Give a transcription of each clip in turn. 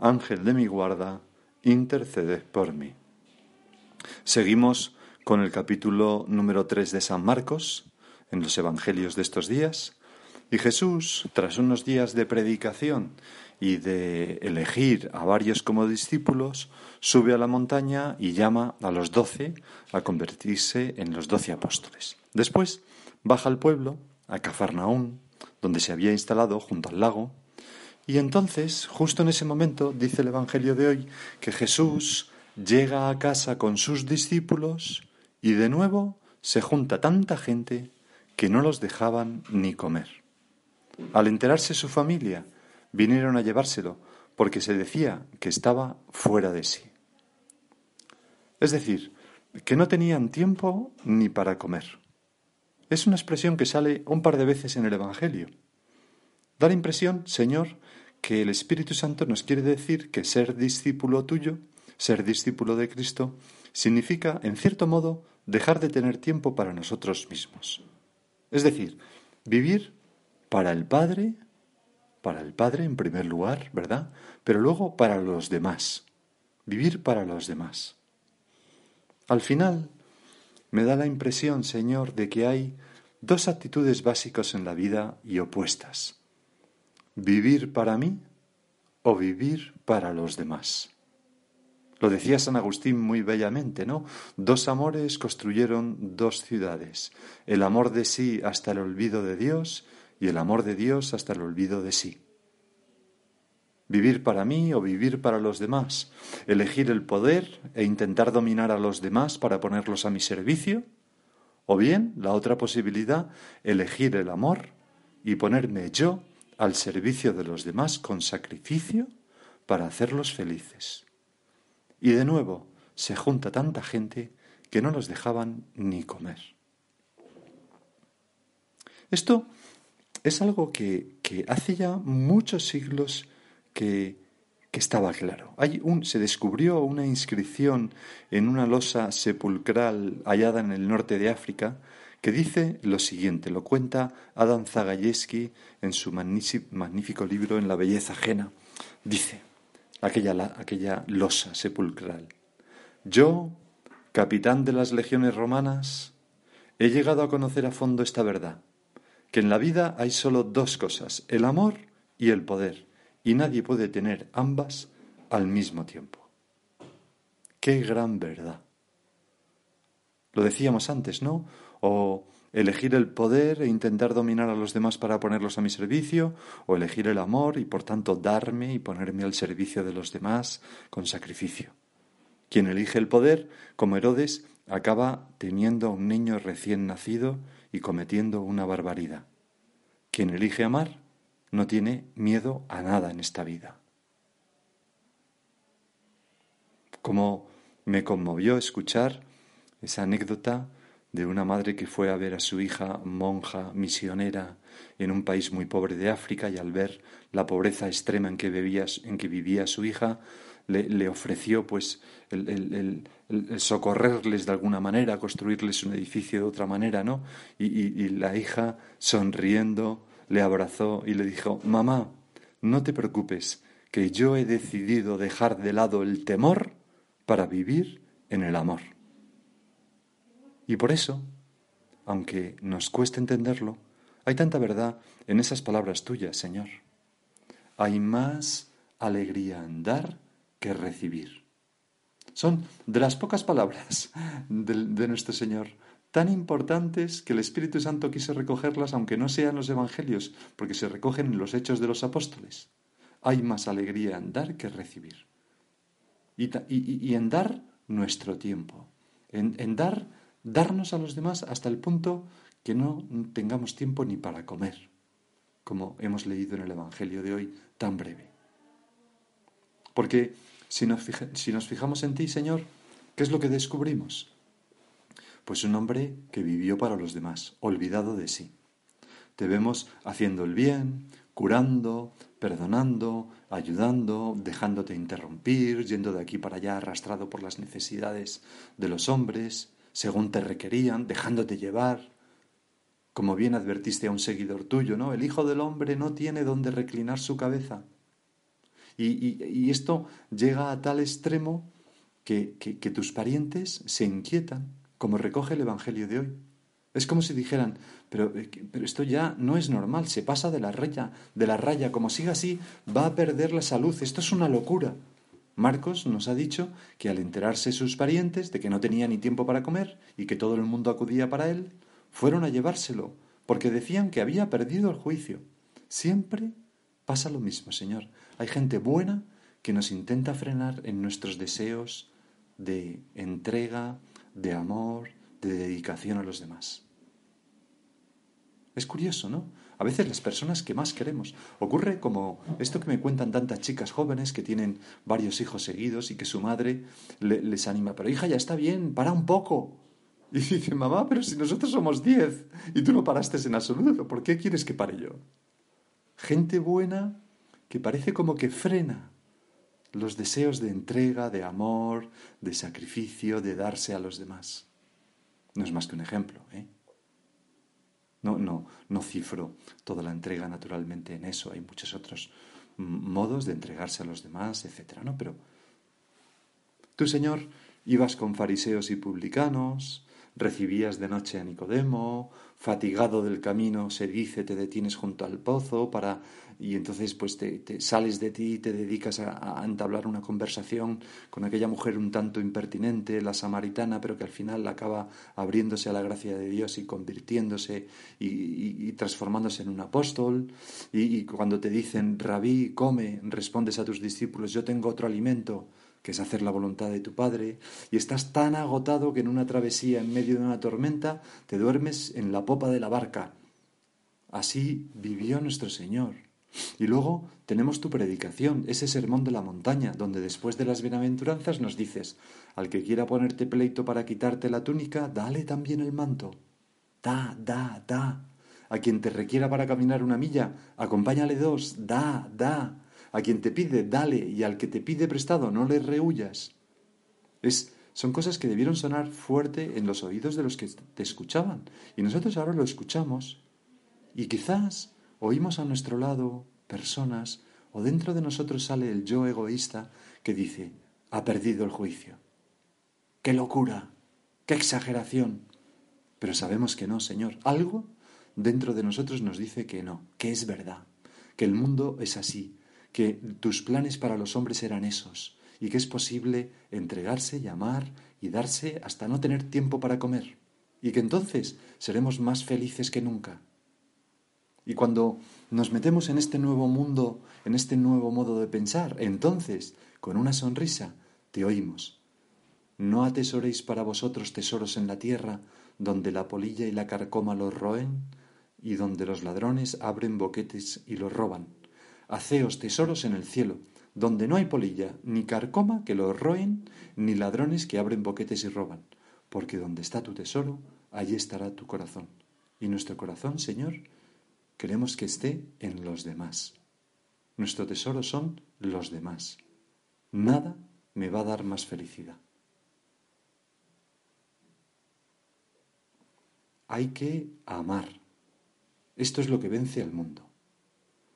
Ángel de mi guarda, interceded por mí. Seguimos con el capítulo número 3 de San Marcos, en los Evangelios de estos días, y Jesús, tras unos días de predicación y de elegir a varios como discípulos, sube a la montaña y llama a los doce a convertirse en los doce apóstoles. Después baja al pueblo, a Cafarnaún, donde se había instalado junto al lago, y entonces, justo en ese momento, dice el Evangelio de hoy, que Jesús llega a casa con sus discípulos y de nuevo se junta tanta gente que no los dejaban ni comer. Al enterarse su familia, vinieron a llevárselo porque se decía que estaba fuera de sí. Es decir, que no tenían tiempo ni para comer. Es una expresión que sale un par de veces en el Evangelio. Da la impresión, Señor, que el Espíritu Santo nos quiere decir que ser discípulo tuyo, ser discípulo de Cristo, significa, en cierto modo, dejar de tener tiempo para nosotros mismos. Es decir, vivir para el Padre, para el Padre en primer lugar, ¿verdad? Pero luego para los demás. Vivir para los demás. Al final, me da la impresión, Señor, de que hay dos actitudes básicas en la vida y opuestas vivir para mí o vivir para los demás. Lo decía San Agustín muy bellamente, ¿no? Dos amores construyeron dos ciudades, el amor de sí hasta el olvido de Dios y el amor de Dios hasta el olvido de sí. Vivir para mí o vivir para los demás, elegir el poder e intentar dominar a los demás para ponerlos a mi servicio, o bien, la otra posibilidad, elegir el amor y ponerme yo al servicio de los demás con sacrificio para hacerlos felices. Y de nuevo se junta tanta gente que no los dejaban ni comer. Esto es algo que, hace ya muchos siglos que, que estaba claro. Un, se descubrió una inscripción en una losa sepulcral hallada en el norte de África que dice lo siguiente, lo cuenta Adam Zagajewski en su magnífico libro En la belleza ajena. Dice aquella, aquella losa sepulcral. Yo, capitán de las legiones romanas, he llegado a conocer a fondo esta verdad, que en la vida hay solo dos cosas, el amor y el poder, y nadie puede tener ambas al mismo tiempo. Qué gran verdad. Lo decíamos antes, ¿no? O elegir el poder e intentar dominar a los demás para ponerlos a mi servicio, o elegir el amor y por tanto darme y ponerme al servicio de los demás con sacrificio. Quien elige el poder, como Herodes, acaba teniendo a un niño recién nacido y cometiendo una barbaridad. Quien elige amar no tiene miedo a nada en esta vida. Como me conmovió escuchar esa anécdota de una madre que fue a ver a su hija monja misionera en un país muy pobre de África y al ver la pobreza extrema en que, en que vivía su hija, le, ofreció pues el, socorrerles de alguna manera, construirles un edificio de otra manera, ¿no? Y, y la hija, sonriendo, le abrazó y le dijo, mamá, no te preocupes, que yo he decidido dejar de lado el temor para vivir en el amor. Y por eso, aunque nos cueste entenderlo, hay tanta verdad en esas palabras tuyas, Señor. Hay más alegría en dar que recibir. Son de las pocas palabras de, nuestro Señor tan importantes que el Espíritu Santo quiso recogerlas, aunque no sean los Evangelios, porque se recogen en los hechos de los apóstoles. Hay más alegría en dar que recibir. Y, en dar nuestro tiempo, en, en dar, darnos a los demás hasta el punto que no tengamos tiempo ni para comer, como hemos leído en el Evangelio de hoy tan breve. Porque si nos, fijamos en ti, Señor, ¿qué es lo que descubrimos? Pues un hombre que vivió para los demás, olvidado de sí. Te vemos haciendo el bien, curando, perdonando, ayudando, dejándote interrumpir, yendo de aquí para allá arrastrado por las necesidades de los hombres, según te requerían, dejándote llevar. Como bien advertiste a un seguidor tuyo, ¿no? El Hijo del Hombre no tiene donde reclinar su cabeza. Y, esto llega a tal extremo que, tus parientes se inquietan, como recoge el Evangelio de hoy. Es como si dijeran, pero, eh, pero, esto ya no es normal, se pasa de la raya, de la raya, como siga así, va a perder la salud, esto es una locura. Marcos nos ha dicho que al enterarse sus parientes de que no tenía ni tiempo para comer y que todo el mundo acudía para él, fueron a llevárselo, porque decían que había perdido el juicio. Siempre pasa lo mismo, Señor. Hay gente buena que nos intenta frenar en nuestros deseos de entrega, de amor, de dedicación a los demás. Es curioso, ¿no? A veces las personas que más queremos. Ocurre como esto que me cuentan tantas chicas jóvenes que tienen varios hijos seguidos y que su madre les anima, pero hija, ya está bien, para un poco. Y dice, mamá, pero si nosotros somos diez y tú no paraste en absoluto, ¿por qué quieres que pare yo? Gente buena que parece como que frena los deseos de entrega, de amor, de sacrificio, de darse a los demás. No es más que un ejemplo, ¿eh? No, no, no cifro toda la entrega naturalmente en eso. Hay muchos otros modos de entregarse a los demás, etcétera, ¿no? Pero tú, Señor, ibas con fariseos y publicanos, recibías de noche a Nicodemo, fatigado del camino, se dice, te detienes junto al pozo para y entonces pues te, sales de ti y te dedicas a, entablar una conversación con aquella mujer un tanto impertinente, la samaritana, pero que al final acaba abriéndose a la gracia de Dios y convirtiéndose y, transformándose en un apóstol. Y, y cuando te dicen, rabí, come, respondes a tus discípulos, yo tengo otro alimento que es hacer la voluntad de tu Padre, y estás tan agotado que en una travesía en medio de una tormenta te duermes en la popa de la barca. Así vivió nuestro Señor. Y luego tenemos tu predicación, ese sermón de la montaña, donde después de las bienaventuranzas nos dices, al que quiera ponerte pleito para quitarte la túnica, dale también el manto. Da, da, da. A quien te requiera para caminar una milla, acompáñale dos, da, da. A quien te pide, dale, y al que te pide prestado, no le rehuyas. Es, son cosas que debieron sonar fuerte en los oídos de los que te escuchaban. Y nosotros ahora lo escuchamos. Y quizás oímos a nuestro lado personas, o dentro de nosotros sale el yo egoísta que dice, ha perdido el juicio. ¡Qué locura! ¡Qué exageración! Pero sabemos que no, Señor. Algo dentro de nosotros nos dice que no, que es verdad, que el mundo es así, que tus planes para los hombres eran esos, y que es posible entregarse, llamar y darse hasta no tener tiempo para comer, y que entonces seremos más felices que nunca. Y cuando nos metemos en este nuevo mundo, en este nuevo modo de pensar, entonces, con una sonrisa, te oímos. No atesoréis para vosotros tesoros en la tierra, donde la polilla y la carcoma los roen, y donde los ladrones abren boquetes y los roban haceos tesoros en el cielo, donde no hay polilla, ni carcoma que lo roen, ni ladrones que abren boquetes y roban, porque donde está tu tesoro, allí estará tu corazón. Y nuestro corazón, Señor, queremos que esté en los demás. Nuestro tesoro son los demás. Nada me va a dar más felicidad. Hay que amar. Esto es lo que vence al mundo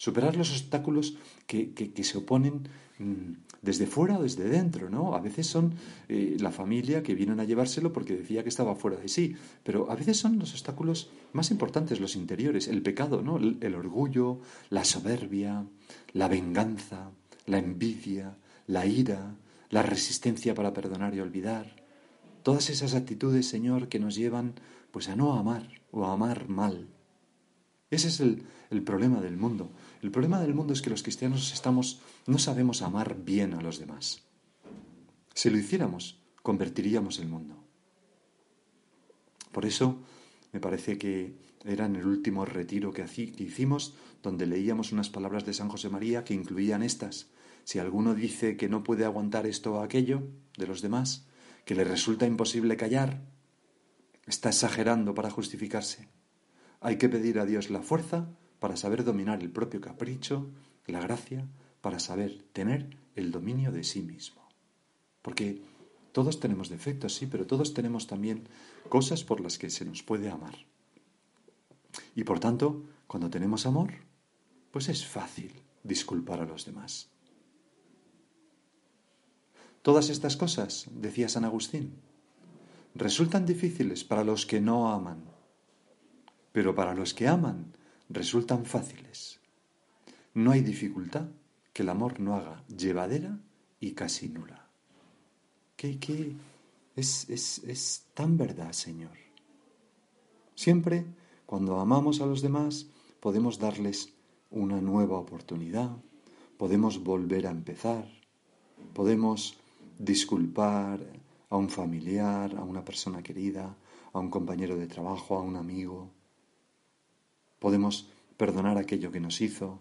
superar los obstáculos que, se oponen mm, desde fuera o desde dentro, ¿no? A veces son eh, la familia que vienen a llevárselo porque decía que estaba fuera de sí, pero a veces son los obstáculos más importantes, los interiores, el pecado, ¿no? el orgullo, la soberbia, la venganza, la envidia, la ira, la resistencia para perdonar y olvidar, todas esas actitudes, Señor, que nos llevan pues a no amar o a amar mal. Ese es el, el, problema del mundo. El problema del mundo es que los cristianos estamos, no sabemos amar bien a los demás. Si lo hiciéramos, convertiríamos el mundo. Por eso me parece que era en el último retiro que, hicimos, donde leíamos unas palabras de San José María que incluían estas. Si alguno dice que no puede aguantar esto o aquello de los demás, que le resulta imposible callar, está exagerando para justificarse. Hay que pedir a Dios la fuerza para saber dominar el propio capricho, la gracia, para saber tener el dominio de sí mismo. Porque todos tenemos defectos, sí, pero todos tenemos también cosas por las que se nos puede amar. Y por tanto, cuando tenemos amor, pues es fácil disculpar a los demás. Todas estas cosas, decía San Agustín, resultan difíciles para los que no aman, pero para los que aman resultan fáciles. No hay dificultad que el amor no haga llevadera y casi nula. ¿Qué, qué? Es, es, es tan verdad, Señor. Siempre, cuando amamos a los demás, podemos darles una nueva oportunidad, podemos volver a empezar, podemos disculpar a un familiar, a una persona querida, a un compañero de trabajo, a un amigo. Podemos perdonar aquello que nos hizo.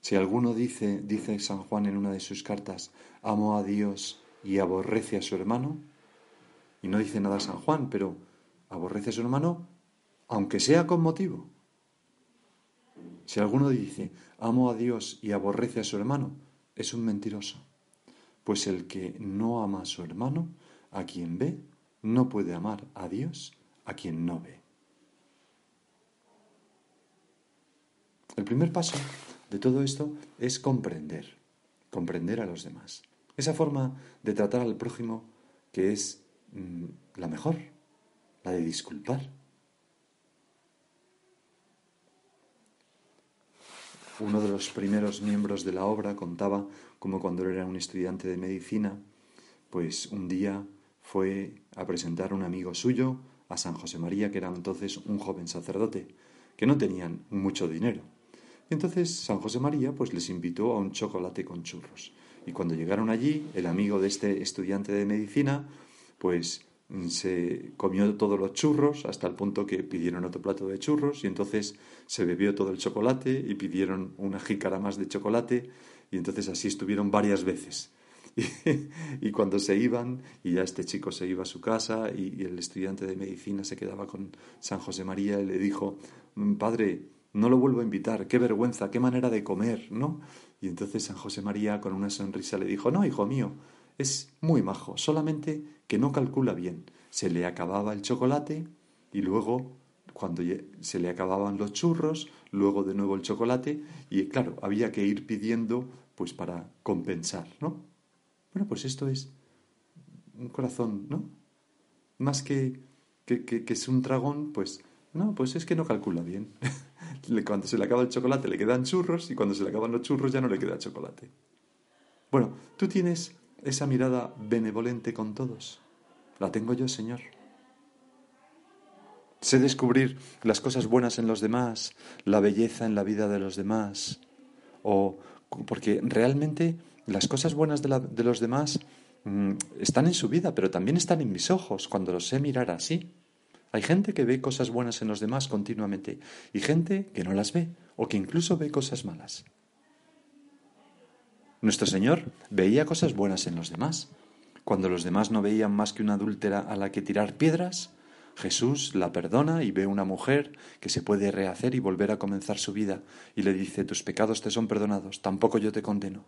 Si alguno dice, dice San Juan en una de sus cartas, amo a Dios y aborrece a su hermano, y no dice nada San Juan, pero aborrece a su hermano aunque sea con motivo. Si alguno dice, amo a Dios y aborrece a su hermano, es un mentiroso. Pues el que no ama a su hermano, a quien ve, no puede amar a Dios, a quien no ve. El primer paso de todo esto es comprender, comprender a los demás. Esa forma de tratar al prójimo que es mm, la mejor, la de disculpar, Uno de los primeros miembros de la obra contaba cómo cuando era un estudiante de medicina, pues un día fue a presentar a un amigo suyo a San José María, que era entonces un joven sacerdote, que no tenían mucho dinero. Y entonces San José María pues les invitó a un chocolate con churros. Y cuando llegaron allí, el amigo de este estudiante de medicina, pues se comió todos los churros hasta el punto que pidieron otro plato de churros y entonces se bebió todo el chocolate y pidieron una jícara más de chocolate y entonces así estuvieron varias veces. Y, cuando se iban, y ya este chico se iba a su casa y, el estudiante de medicina se quedaba con San José María y le dijo, mm, Padre, no lo vuelvo a invitar, qué vergüenza, qué manera de comer, ¿no? Y entonces San José María con una sonrisa le dijo, no, hijo mío, es muy majo, solamente que no calcula bien. Se le acababa el chocolate y luego, cuando se le acababan los churros, luego de nuevo el chocolate y claro, había que ir pidiendo pues para compensar, ¿no? Bueno, pues esto es un corazón, ¿no? Más que, que, que es un dragón, pues no, pues es que no calcula bien. cuando se le acaba el chocolate le quedan churros y cuando se le acaban los churros ya no le queda chocolate. Bueno, tú tienes esa mirada benevolente con todos. La tengo yo, Señor. Sé descubrir las cosas buenas en los demás, la belleza en la vida de los demás, o porque realmente las cosas buenas de, los demás mm, están en su vida, pero también están en mis ojos cuando los sé mirar así. Hay gente que ve cosas buenas en los demás continuamente y gente que no las ve o que incluso ve cosas malas. Nuestro Señor veía cosas buenas en los demás. Cuando los demás no veían más que una adúltera a la que tirar piedras, Jesús la perdona y ve una mujer que se puede rehacer y volver a comenzar su vida y le dice, tus pecados te son perdonados, tampoco yo te condeno.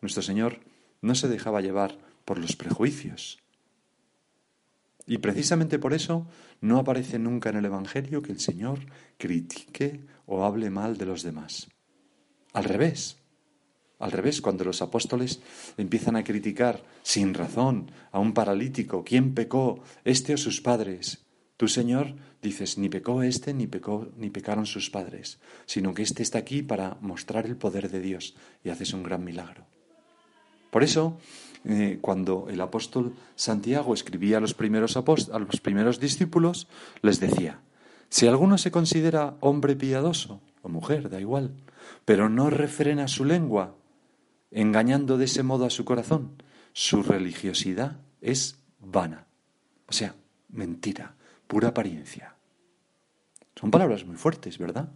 Nuestro Señor no se dejaba llevar por los prejuicios. Y precisamente por eso no aparece nunca en el Evangelio que el Señor critique o hable mal de los demás. Al revés, al revés, cuando los apóstoles empiezan a criticar sin razón a un paralítico, ¿quién pecó, este o sus padres? Tú, Señor, dices, ni pecó este, ni pecó, ni pecaron sus padres, sino que este está aquí para mostrar el poder de Dios y haces un gran milagro. Por eso, eh, cuando el apóstol Santiago escribía a los, primeros a los primeros discípulos, les decía, si alguno se considera hombre piadoso, o mujer, da igual, pero no refrena su lengua, engañando de ese modo a su corazón, su religiosidad es vana. O sea, mentira pura apariencia. Son palabras muy fuertes, ¿verdad?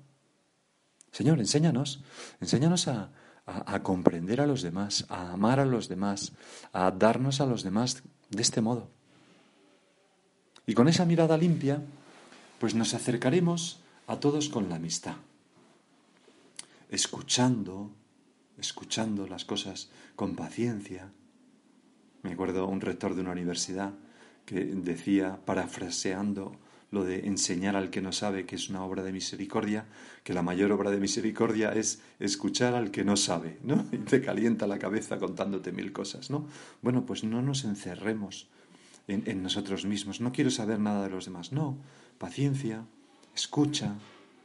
Señor, enséñanos, enséñanos a, comprender a los demás, a amar a los demás, a darnos a los demás de este modo. Y con esa mirada limpia, pues nos acercaremos a todos con la amistad, escuchando, escuchando las cosas con paciencia. Me acuerdo un rector de una universidad que decía, parafraseando lo de enseñar al que no sabe, que es una obra de misericordia, que la mayor obra de misericordia es escuchar al que no sabe, ¿no? Y te calienta la cabeza contándote mil cosas, ¿no? Bueno, pues no nos encerremos en, nosotros mismos. No quiero saber nada de los demás. No, paciencia, escucha.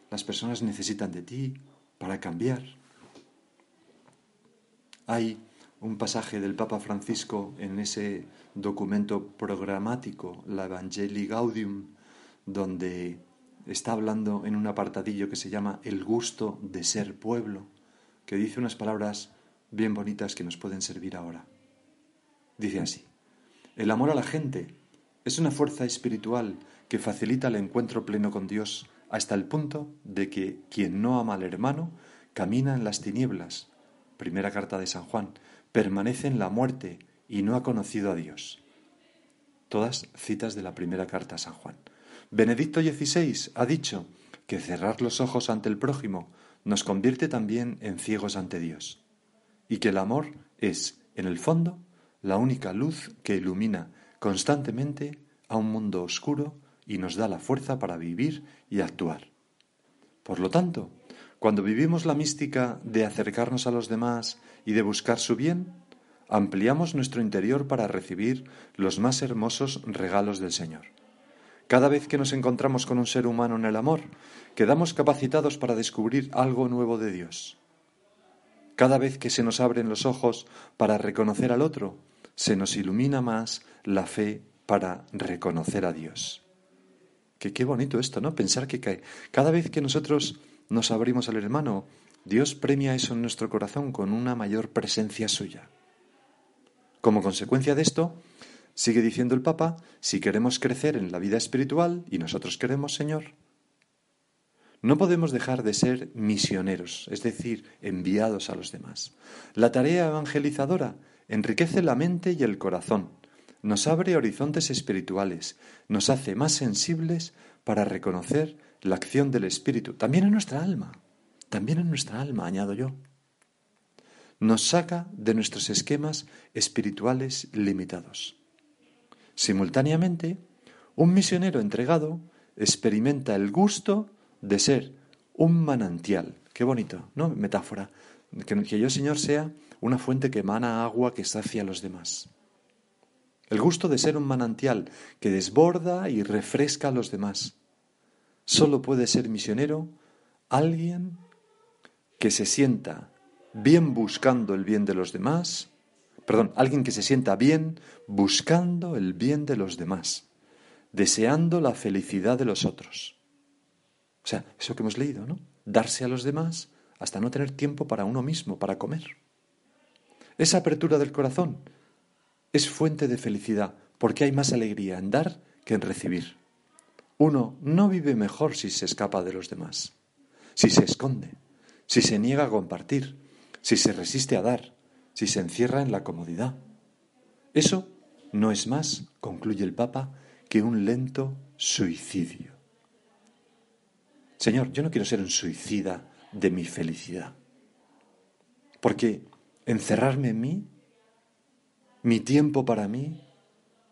Las personas necesitan de ti para cambiar. Hay un pasaje del Papa Francisco en ese documento programático, la Evangelii Gaudium, donde está hablando en un apartadillo que se llama El gusto de ser pueblo, que dice unas palabras bien bonitas que nos pueden servir ahora. Dice así, el amor a la gente es una fuerza espiritual que facilita el encuentro pleno con Dios hasta el punto de que quien no ama al hermano camina en las tinieblas. Primera carta de San Juan, permanece en la muerte y no ha conocido a Dios. Todas citas de la primera carta a San Juan. Benedicto XVI ha dicho que cerrar los ojos ante el prójimo nos convierte también en ciegos ante Dios, y que el amor es, en el fondo, la única luz que ilumina constantemente a un mundo oscuro y nos da la fuerza para vivir y actuar. Por lo tanto, cuando vivimos la mística de acercarnos a los demás y de buscar su bien, ampliamos nuestro interior para recibir los más hermosos regalos del Señor. Cada vez que nos encontramos con un ser humano en el amor, quedamos capacitados para descubrir algo nuevo de Dios. Cada vez que se nos abren los ojos para reconocer al otro, se nos ilumina más la fe para reconocer a Dios. Que qué bonito esto, ¿no? Pensar que cada vez que nosotros nos abrimos al hermano, Dios premia eso en nuestro corazón con una mayor presencia suya. Como consecuencia de esto, sigue diciendo el Papa, si queremos crecer en la vida espiritual, y nosotros queremos, Señor, no podemos dejar de ser misioneros, es decir, enviados a los demás. La tarea evangelizadora enriquece la mente y el corazón, nos abre horizontes espirituales, nos hace más sensibles para reconocer la acción del Espíritu, también en nuestra alma, también en nuestra alma, añado yo nos saca de nuestros esquemas espirituales limitados. Simultáneamente, un misionero entregado experimenta el gusto de ser un manantial. Qué bonito, ¿no? Metáfora. Que, yo, Señor, sea una fuente que emana agua que sacia a los demás. El gusto de ser un manantial que desborda y refresca a los demás. Solo puede ser misionero alguien que se sienta bien buscando el bien de los demás, perdón, alguien que se sienta bien buscando el bien de los demás, deseando la felicidad de los otros. O sea, eso que hemos leído, ¿no? Darse a los demás hasta no tener tiempo para uno mismo, para comer. Esa apertura del corazón es fuente de felicidad, porque hay más alegría en dar que en recibir. Uno no vive mejor si se escapa de los demás, si se esconde, si se niega a compartir, si se resiste a dar, si se encierra en la comodidad. Eso no es más, concluye el Papa, que un lento suicidio. Señor, yo no quiero ser un suicida de mi felicidad, porque encerrarme en mí, mi tiempo para mí,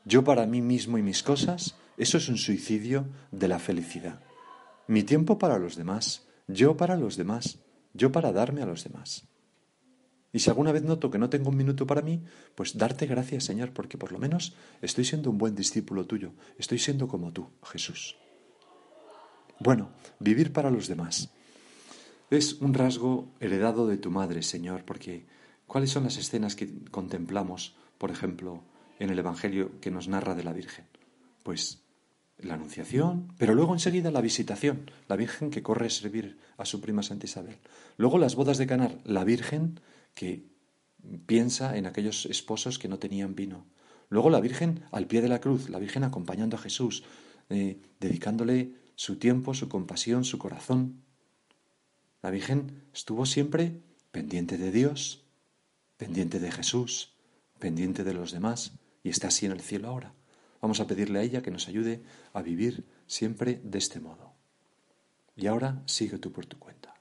yo para mí mismo y mis cosas, eso es un suicidio de la felicidad. Mi tiempo para los demás, yo para los demás, yo para darme a los demás. Y si alguna vez noto que no tengo un minuto para mí, pues darte gracias, Señor, porque por lo menos estoy siendo un buen discípulo tuyo, estoy siendo como tú, Jesús. Bueno, vivir para los demás. Es un rasgo heredado de tu madre, Señor, porque ¿cuáles son las escenas que contemplamos, por ejemplo, en el Evangelio que nos narra de la Virgen? Pues la Anunciación, pero luego enseguida la visitación, la Virgen que corre a servir a su prima Santa Isabel. Luego las bodas de Canar, la Virgen que piensa en aquellos esposos que no tenían vino. Luego la Virgen al pie de la cruz, la Virgen acompañando a Jesús, eh, dedicándole su tiempo, su compasión, su corazón. La Virgen estuvo siempre pendiente de Dios, pendiente de Jesús, pendiente de los demás, y está así en el cielo ahora. Vamos a pedirle a ella que nos ayude a vivir siempre de este modo. Y ahora sigue tú por tu cuenta.